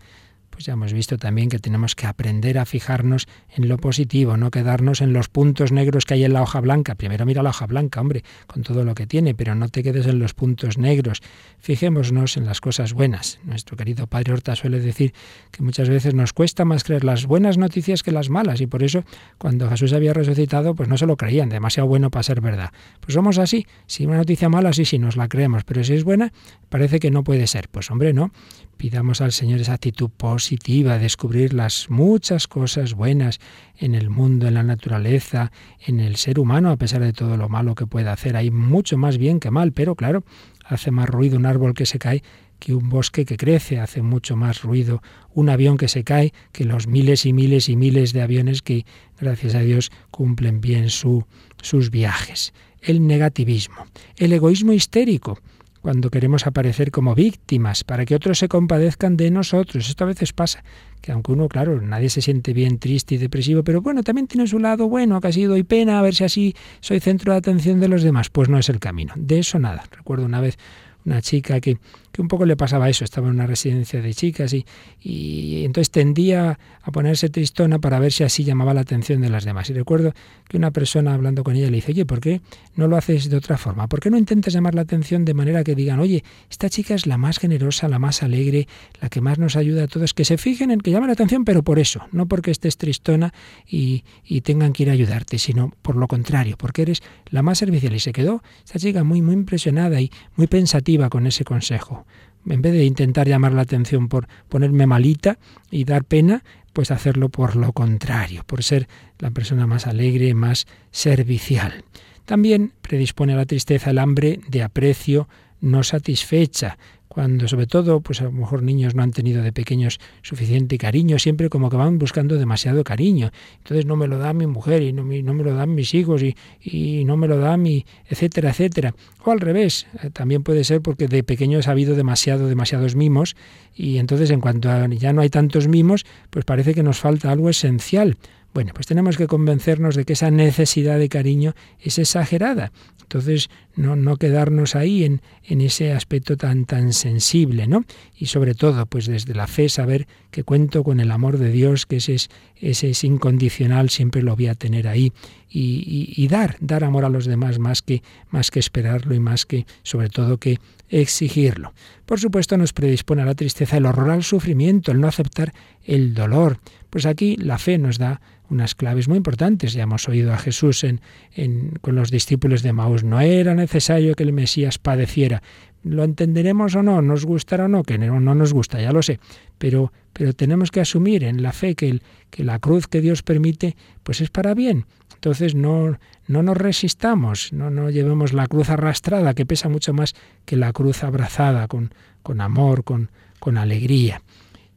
pues ya hemos visto también que tenemos que aprender a fijarnos en lo positivo, no quedarnos en los puntos negros que hay en la hoja blanca. Primero mira la hoja blanca, hombre, con todo lo que tiene, pero no te quedes en los puntos negros. Fijémonos en las cosas buenas. Nuestro querido padre Horta suele decir que muchas veces nos cuesta más creer las buenas noticias que las malas, y por eso cuando Jesús había resucitado, pues no se lo creían, demasiado bueno para ser verdad. Pues somos así, si una noticia mala, sí, sí, nos la creemos, pero si es buena, parece que no puede ser. Pues hombre, no. Pidamos al Señor esa actitud positiva, descubrir las muchas cosas buenas en el mundo, en la naturaleza, en el ser humano, a pesar de todo lo malo que pueda hacer. Hay mucho más bien que mal, pero claro, hace más ruido un árbol que se cae que un bosque que crece, hace mucho más ruido un avión que se cae que los miles y miles y miles de aviones que, gracias a Dios, cumplen bien su, sus viajes. El negativismo, el egoísmo histérico cuando queremos aparecer como víctimas, para que otros se compadezcan de nosotros. Esto a veces pasa, que aunque uno, claro, nadie se siente bien triste y depresivo, pero bueno, también tiene su lado bueno, que ha sido y pena, a ver si así soy centro de atención de los demás. Pues no es el camino. De eso nada. Recuerdo una vez una chica que, que un poco le pasaba eso, estaba en una residencia de chicas y, y entonces tendía a ponerse tristona para ver si así llamaba la atención de las demás. Y recuerdo que una persona hablando con ella le dice, oye, ¿por qué no lo haces de otra forma? ¿Por qué no intentas llamar la atención de manera que digan, oye, esta chica es la más generosa, la más alegre, la que más nos ayuda a todos? Que se fijen en que llama la atención, pero por eso, no porque estés tristona y, y tengan que ir a ayudarte, sino por lo contrario, porque eres la más servicial. Y se quedó esta chica muy, muy impresionada y muy pensativa con ese consejo en vez de intentar llamar la atención por ponerme malita y dar pena, pues hacerlo por lo contrario, por ser la persona más alegre, más servicial. También predispone a la tristeza el hambre de aprecio no satisfecha, cuando sobre todo, pues a lo mejor niños no han tenido de pequeños suficiente cariño, siempre como que van buscando demasiado cariño. Entonces no me lo da mi mujer y no, no me lo dan mis hijos y, y, no me lo da mi, etcétera, etcétera. O al revés, eh, también puede ser porque de pequeños ha habido demasiado, demasiados mimos y entonces en cuanto ya no hay tantos mimos, pues parece que nos falta algo esencial. Bueno, pues tenemos que convencernos de que esa necesidad de cariño es exagerada. Entonces, no, no quedarnos ahí en, en, ese aspecto tan, tan sensible, ¿no? Y sobre todo, pues desde la fe, saber que cuento con el amor de Dios, que ese es, ese es incondicional, siempre lo voy a tener ahí. Y, y, y dar, dar amor a los demás más que, más que esperarlo y más que, sobre todo, que exigirlo. Por supuesto, nos predispone a la tristeza el horror al sufrimiento, el no aceptar el dolor. Pues aquí la fe nos da unas claves muy importantes. Ya hemos oído a Jesús en, en, con los discípulos de Maús. No era necesario que el Mesías padeciera. Lo entenderemos o no, nos gustará o no, que no, no nos gusta, ya lo sé. Pero, pero tenemos que asumir en la fe que, el, que la cruz que Dios permite, pues es para bien. Entonces no, no nos resistamos, no, no llevemos la cruz arrastrada, que pesa mucho más que la cruz abrazada, con, con amor, con, con alegría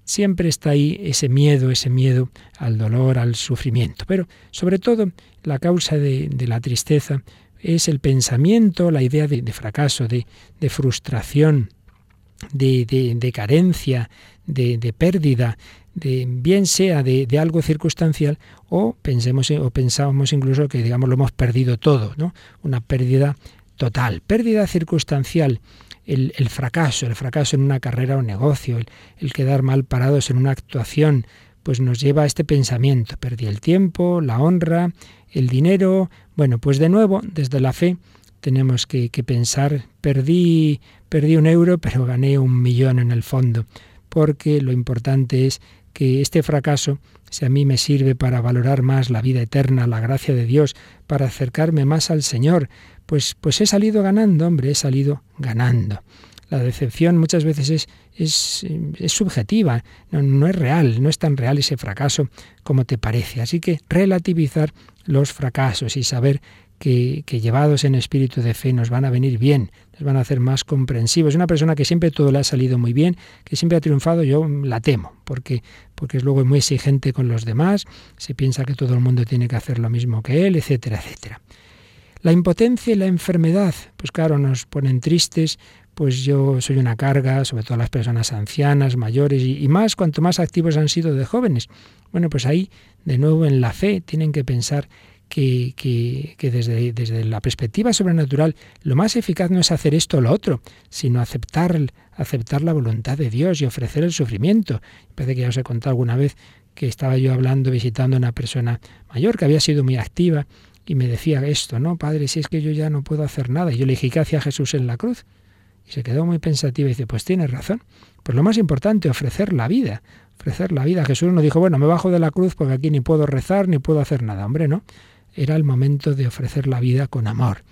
siempre está ahí ese miedo, ese miedo al dolor, al sufrimiento. Pero sobre todo la causa de, de la tristeza es el pensamiento, la idea de, fracaso, de, de frustración, de, de, carencia, de, pérdida, de bien sea de, algo circunstancial o pensemos o pensábamos incluso que digamos lo hemos perdido todo, ¿no? Una pérdida total, pérdida circunstancial. El, fracaso, el fracaso en una carrera o negocio, el, el quedar mal parados en una actuación, pues nos lleva a este pensamiento. Perdí el tiempo, la honra, el dinero. Bueno, pues de nuevo, desde la fe, tenemos que, que, pensar, perdí, perdí un euro, pero gané un millón en el fondo, porque lo importante es que este fracaso, si a mí me sirve para valorar más la vida eterna, la gracia de Dios, para acercarme más al Señor, pues, pues he salido ganando, hombre, he salido ganando. La decepción muchas veces es, es, es subjetiva, no, no, es real, no es tan real ese fracaso como te parece. Así que relativizar los fracasos y saber que, llevados en espíritu de fe nos van a venir bien, nos van a hacer más comprensivos. Una persona que siempre todo le ha salido muy bien, que siempre ha triunfado, yo la temo, porque, porque es luego muy exigente con los demás, se piensa que todo el mundo tiene que hacer lo mismo que él, etcétera, etcétera. La impotencia y la enfermedad, pues claro, nos ponen tristes, pues yo soy una carga, sobre todo las personas ancianas, mayores y, más cuanto más activos han sido de jóvenes. Bueno, pues ahí, de nuevo, en la fe tienen que pensar que, desde, desde, la perspectiva sobrenatural lo más eficaz no es hacer esto o lo otro, sino aceptar, aceptar la voluntad de Dios y ofrecer el sufrimiento. Parece que ya os he contado alguna vez que estaba yo hablando, visitando a una persona mayor que había sido muy activa y me decía esto, no, padre, si es que yo ya no puedo hacer nada. Y yo le dije, ¿qué hacía Jesús en la cruz? Y se quedó muy pensativa y dice, pues tienes razón. Pues lo más importante, ofrecer la vida. Ofrecer la vida. Jesús no dijo, bueno, me bajo de la cruz porque aquí ni puedo rezar ni puedo hacer nada. Hombre, no era el momento de ofrecer la vida con amor.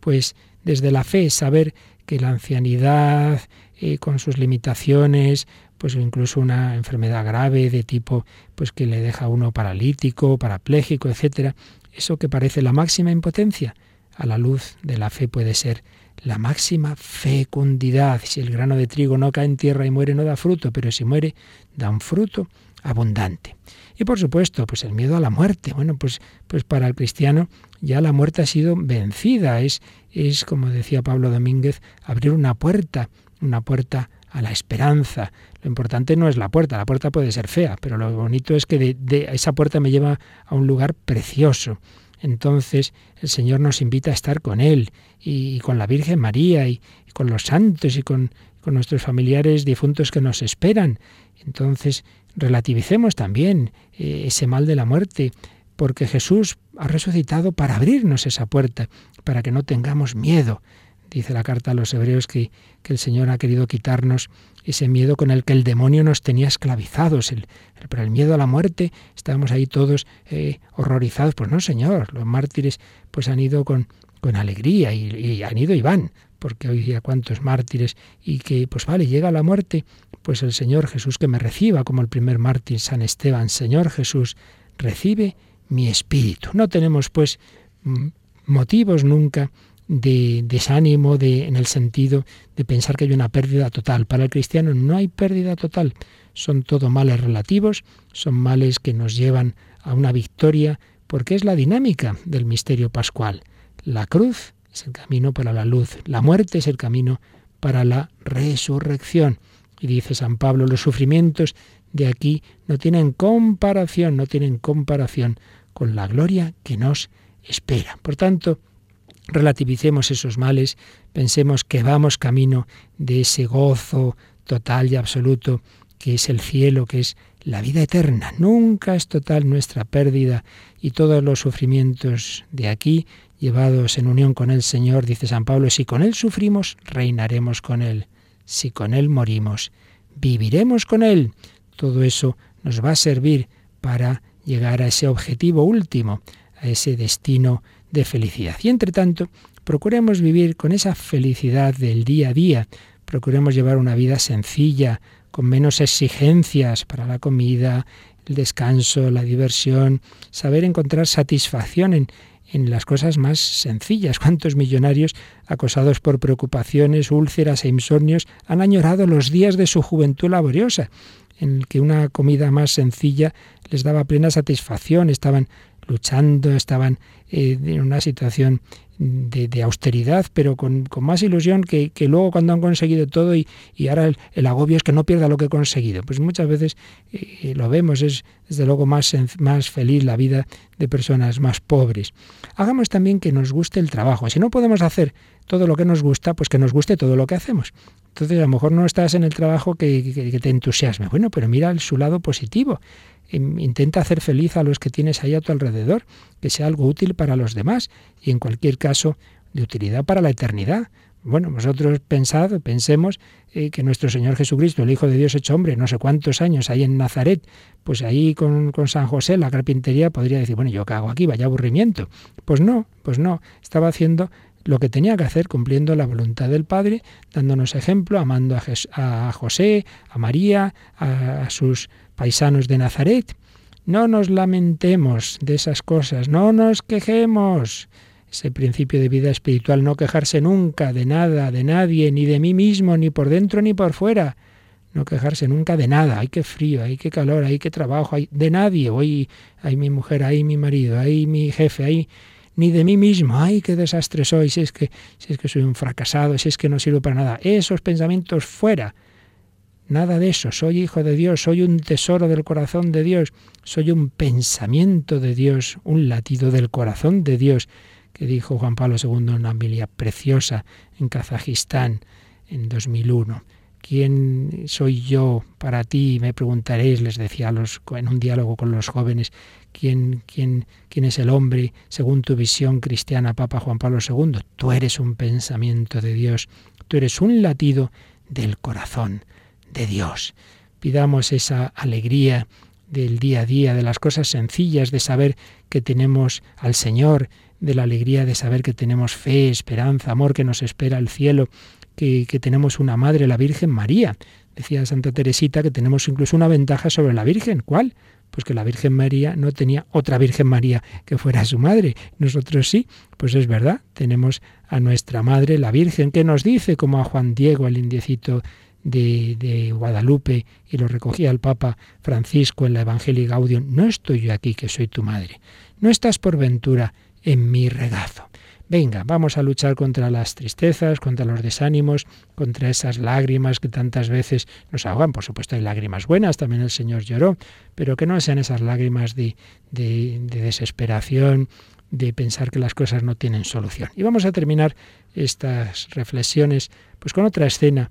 Pues desde la fe saber que la ancianidad, eh, con sus limitaciones, pues incluso una enfermedad grave de tipo pues que le deja a uno paralítico, parapléjico, etcétera, eso que parece la máxima impotencia, a la luz de la fe puede ser la máxima fecundidad. Si el grano de trigo no cae en tierra y muere, no da fruto, pero si muere, da un fruto abundante. Y por supuesto, pues el miedo a la muerte. Bueno, pues, pues para el cristiano ya la muerte ha sido vencida. Es, es, como decía Pablo Domínguez, abrir una puerta, una puerta a la esperanza. Lo importante no es la puerta, la puerta puede ser fea, pero lo bonito es que de, esa puerta me lleva a un lugar precioso. Entonces el Señor nos invita a estar con Él y, con la Virgen María y, con los santos y con, con nuestros familiares difuntos que nos esperan. Entonces relativicemos también eh, ese mal de la muerte, porque Jesús ha resucitado para abrirnos esa puerta, para que no tengamos miedo. Dice la carta a los hebreos que, el Señor ha querido quitarnos ese miedo con el que el demonio nos tenía esclavizados. El, el, el miedo a la muerte, estábamos ahí todos eh, horrorizados. Pues no, Señor, los mártires pues han ido con, con alegría y, y han ido y van, porque hoy día cuántos mártires y que pues vale, llega la muerte, pues el Señor Jesús que me reciba como el primer mártir San Esteban, Señor Jesús, recibe mi espíritu. No tenemos pues motivos nunca de desánimo de, en el sentido de pensar que hay una pérdida total. Para el cristiano no hay pérdida total. Son todo males relativos, son males que nos llevan a una victoria, porque es la dinámica del misterio pascual. La cruz es el camino para la luz. La muerte es el camino para la resurrección. Y dice San Pablo, los sufrimientos de aquí no tienen comparación, no tienen comparación con la gloria que nos espera. Por tanto, relativicemos esos males, pensemos que vamos camino de ese gozo total y absoluto que es el cielo, que es la vida eterna. Nunca es total nuestra pérdida y todos los sufrimientos de aquí llevados en unión con el Señor, dice San Pablo, si con Él sufrimos, reinaremos con Él. Si con Él morimos, viviremos con Él. Todo eso nos va a servir para llegar a ese objetivo último, a ese destino de felicidad. Y entre tanto, procuremos vivir con esa felicidad del día a día, procuremos llevar una vida sencilla, con menos exigencias para la comida, el descanso, la diversión, saber encontrar satisfacción en, en las cosas más sencillas. ¿Cuántos millonarios acosados por preocupaciones, úlceras e insomnios han añorado los días de su juventud laboriosa, en el que una comida más sencilla les daba plena satisfacción, estaban luchando, estaban eh, en una situación de, austeridad, pero con, más ilusión que, luego cuando han conseguido todo y, ahora el, agobio es que no pierda lo que he conseguido. Pues muchas veces eh, lo vemos, es desde luego más, más feliz la vida de personas más pobres. Hagamos también que nos guste el trabajo. Si no podemos hacer todo lo que nos gusta, pues que nos guste todo lo que hacemos. Entonces a lo mejor no estás en el trabajo que, que te entusiasme. Bueno, pero mira su lado positivo intenta hacer feliz a los que tienes ahí a tu alrededor, que sea algo útil para los demás y en cualquier caso de utilidad para la eternidad. Bueno, nosotros pensad, pensemos eh, que nuestro Señor Jesucristo, el Hijo de Dios hecho hombre, no sé cuántos años ahí en Nazaret, pues ahí con, con San José, la carpintería, podría decir, bueno, ¿yo qué hago aquí? Vaya aburrimiento. Pues no, pues no, estaba haciendo lo que tenía que hacer, cumpliendo la voluntad del Padre, dándonos ejemplo, amando a, a José, a María, a, sus paisanos de Nazaret. No nos lamentemos de esas cosas, no nos quejemos. Ese principio de vida espiritual, no quejarse nunca de nada, de nadie, ni de mí mismo, ni por dentro ni por fuera. No quejarse nunca de nada. Hay que frío, hay que calor, hay que trabajo, hay de nadie. Hoy hay mi mujer, hay mi marido, hay mi jefe, hay ni de mí mismo. Ay, qué desastre soy, si es que si es que soy un fracasado, si es que no sirvo para nada. Esos pensamientos fuera. Nada de eso. Soy hijo de Dios, soy un tesoro del corazón de Dios, soy un pensamiento de Dios, un latido del corazón de Dios, que dijo Juan Pablo II en una familia preciosa en Kazajistán en 2001. ¿Quién soy yo para ti? Me preguntaréis, les decía los, en un diálogo con los jóvenes, ¿quién, quién, quién es el hombre según tu visión cristiana, Papa Juan Pablo II? Tú eres un pensamiento de Dios, tú eres un latido del corazón de Dios. Pidamos esa alegría del día a día, de las cosas sencillas, de saber que tenemos al Señor, de la alegría de saber que tenemos fe, esperanza, amor, que nos espera el cielo, que, tenemos una madre, la Virgen María. Decía Santa Teresita que tenemos incluso una ventaja sobre la Virgen. ¿Cuál? Pues que la Virgen María no tenía otra Virgen María que fuera su madre. Nosotros sí, pues es verdad, tenemos a nuestra madre, la Virgen, que nos dice, como a Juan Diego, el indiecito de, de, Guadalupe, y lo recogía el Papa Francisco en la Evangelii Gaudium, no estoy yo aquí que soy tu madre, no estás por ventura en mi regazo. Venga, vamos a luchar contra las tristezas, contra los desánimos, contra esas lágrimas que tantas veces nos ahogan. Por supuesto, hay lágrimas buenas, también el Señor lloró, pero que no sean esas lágrimas de, de, desesperación, de pensar que las cosas no tienen solución. Y vamos a terminar estas reflexiones pues con otra escena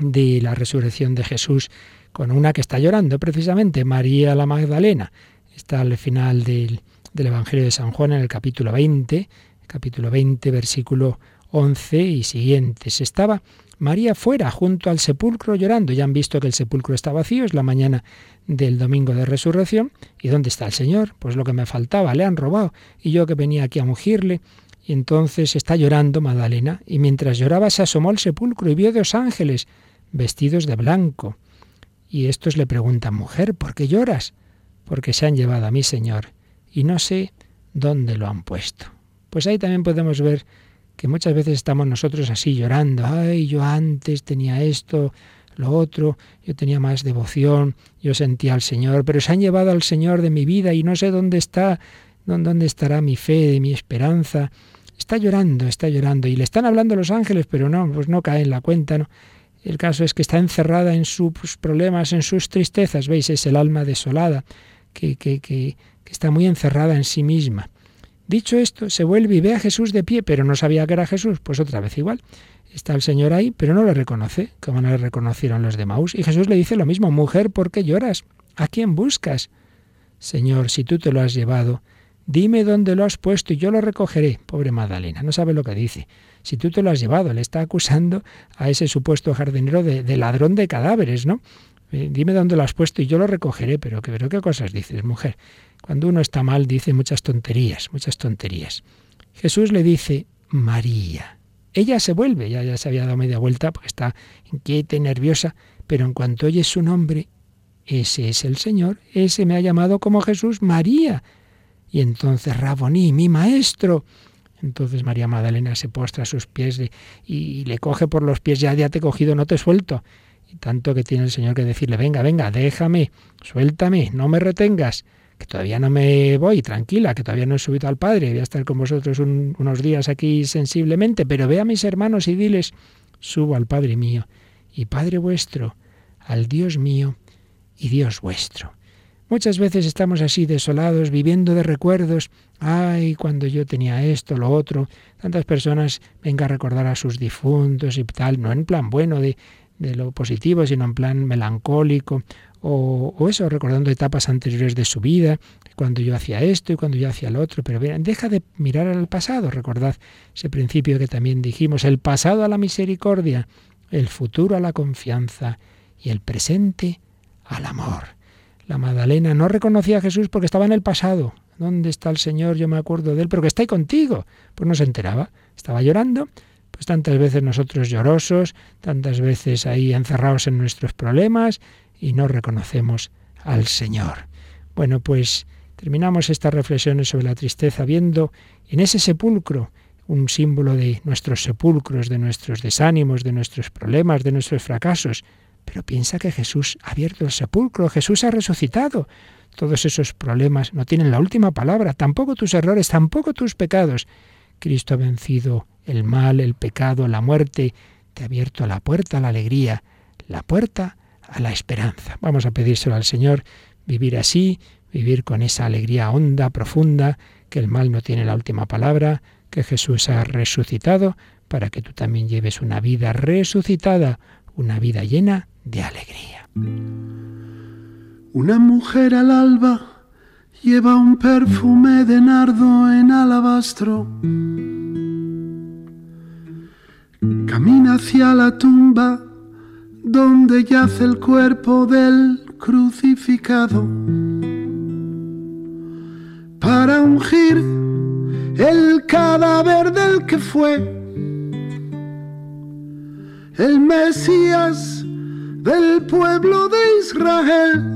de la resurrección de Jesús, con una que está llorando precisamente, María la Magdalena. Está al final del, del Evangelio de San Juan en el capítulo 20, capítulo 20, versículo 11 y siguientes. Estaba María fuera, junto al sepulcro, llorando. Ya han visto que el sepulcro está vacío, es la mañana del domingo de resurrección. ¿Y dónde está el Señor? Pues lo que me faltaba, le han robado. Y yo que venía aquí a mugirle. Y entonces está llorando Magdalena, y mientras lloraba se asomó al sepulcro y vio dos ángeles vestidos de blanco. Y estos le preguntan, mujer, ¿por qué lloras? Porque se han llevado a mi Señor, y no sé dónde lo han puesto. Pues ahí también podemos ver que muchas veces estamos nosotros así llorando, ay, yo antes tenía esto, lo otro, yo tenía más devoción, yo sentía al Señor, pero se han llevado al Señor de mi vida y no sé dónde está, dónde estará mi fe, mi esperanza. Está llorando, está llorando y le están hablando los ángeles, pero no, pues no cae en la cuenta, ¿no? El caso es que está encerrada en sus problemas, en sus tristezas, veis, es el alma desolada, que, está muy encerrada en sí misma. Dicho esto, se vuelve y ve a Jesús de pie, pero no sabía que era Jesús, pues otra vez igual. Está el Señor ahí, pero no le reconoce, como no le reconocieron los de Maús. Y Jesús le dice lo mismo, mujer, ¿por qué lloras? ¿A quién buscas? Señor, si tú te lo has llevado, dime dónde lo has puesto y yo lo recogeré. Pobre Magdalena, no sabe lo que dice. Si tú te lo has llevado, le está acusando a ese supuesto jardinero de, ladrón de cadáveres, ¿no? Eh, dime dónde lo has puesto y yo lo recogeré, pero, pero ¿qué cosas dices, mujer? Cuando uno está mal dice muchas tonterías, muchas tonterías. Jesús le dice María. Ella se vuelve, ya, ya se había dado media vuelta porque está inquieta y nerviosa, pero en cuanto oye su nombre, ese es el Señor, ese me ha llamado como Jesús, María. Y entonces, Raboní, mi maestro. Entonces María Magdalena se postra a sus pies y, le coge por los pies, ya, ya te he cogido, no te suelto. Y tanto que tiene el Señor que decirle, venga, venga, déjame, suéltame, no me retengas que todavía no me voy, tranquila, que todavía no he subido al Padre, voy a estar con vosotros unos días aquí sensiblemente, pero ve a mis hermanos y diles, subo al Padre mío y Padre vuestro, al Dios mío y Dios vuestro. Muchas veces estamos así desolados, viviendo de recuerdos. Ay, cuando yo tenía esto, lo otro. Tantas personas vengan a recordar a sus difuntos y tal, no en plan bueno de, de lo positivo, sino en plan melancólico, o, o, eso, recordando etapas anteriores de su vida, cuando yo hacía esto y cuando yo hacía lo otro. Pero bien, deja de mirar al pasado, recordad ese principio que también dijimos, el pasado a la misericordia, el futuro a la confianza y el presente al amor. La Magdalena no reconocía a Jesús porque estaba en el pasado. ¿Dónde está el Señor? Yo me acuerdo de él, pero que está contigo. Pues no se enteraba. Estaba llorando. Pues tantas veces nosotros llorosos, tantas veces ahí encerrados en nuestros problemas y no reconocemos al Señor. Bueno, pues terminamos estas reflexiones sobre la tristeza viendo en ese sepulcro un símbolo de nuestros sepulcros, de nuestros desánimos, de nuestros problemas, de nuestros fracasos. Pero piensa que Jesús ha abierto el sepulcro, Jesús ha resucitado. Todos esos problemas no tienen la última palabra, tampoco tus errores, tampoco tus pecados. Cristo ha vencido el mal, el pecado, la muerte, te ha abierto la puerta a la alegría, la puerta a la esperanza. Vamos a pedírselo al Señor, vivir así, vivir con esa alegría honda, profunda, que el mal no tiene la última palabra, que Jesús ha resucitado, para que tú también lleves una vida resucitada, una vida llena de alegría. Una mujer al alba lleva un perfume de nardo en alabastro. Camina hacia la tumba donde yace el cuerpo del crucificado para ungir el cadáver del que fue el Mesías del pueblo de Israel.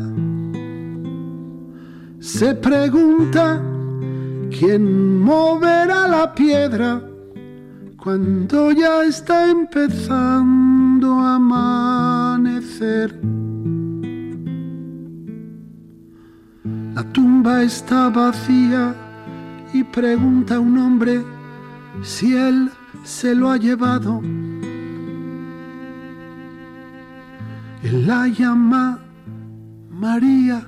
Se pregunta quién moverá la piedra cuando ya está empezando a amanecer. La tumba está vacía y pregunta un hombre si él se lo ha llevado. Él la llama María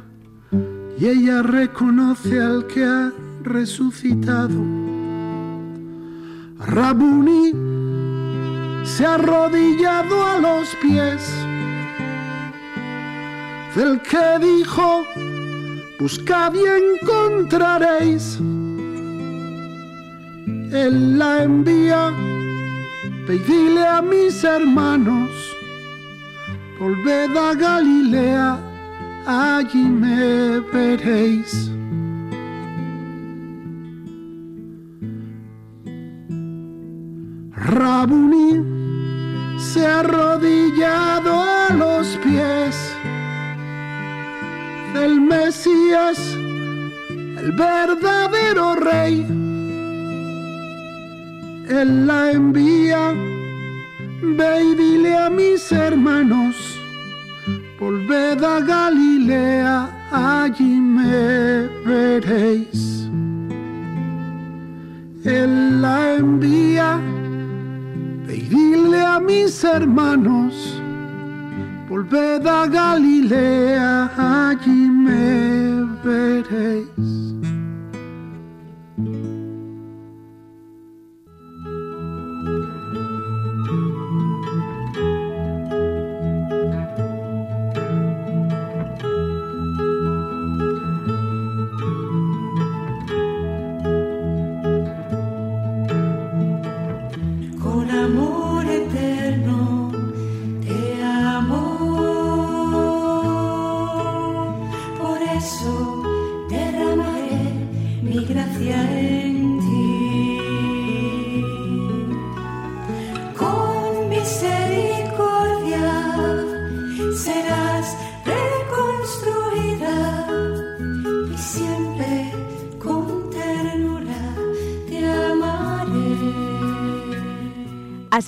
y ella reconoce al que ha resucitado. Rabuni se ha arrodillado a los pies del que dijo, buscad y encontraréis. Él la envía, pedile a mis hermanos Volved a Galilea, allí me veréis. Rabuni se ha arrodillado a los pies del Mesías, el verdadero rey. Él la envía Ve y dile a mis hermanos, volved a Galilea, allí me veréis. Él la envía, dile a mis hermanos, volved a Galilea, allí me veréis.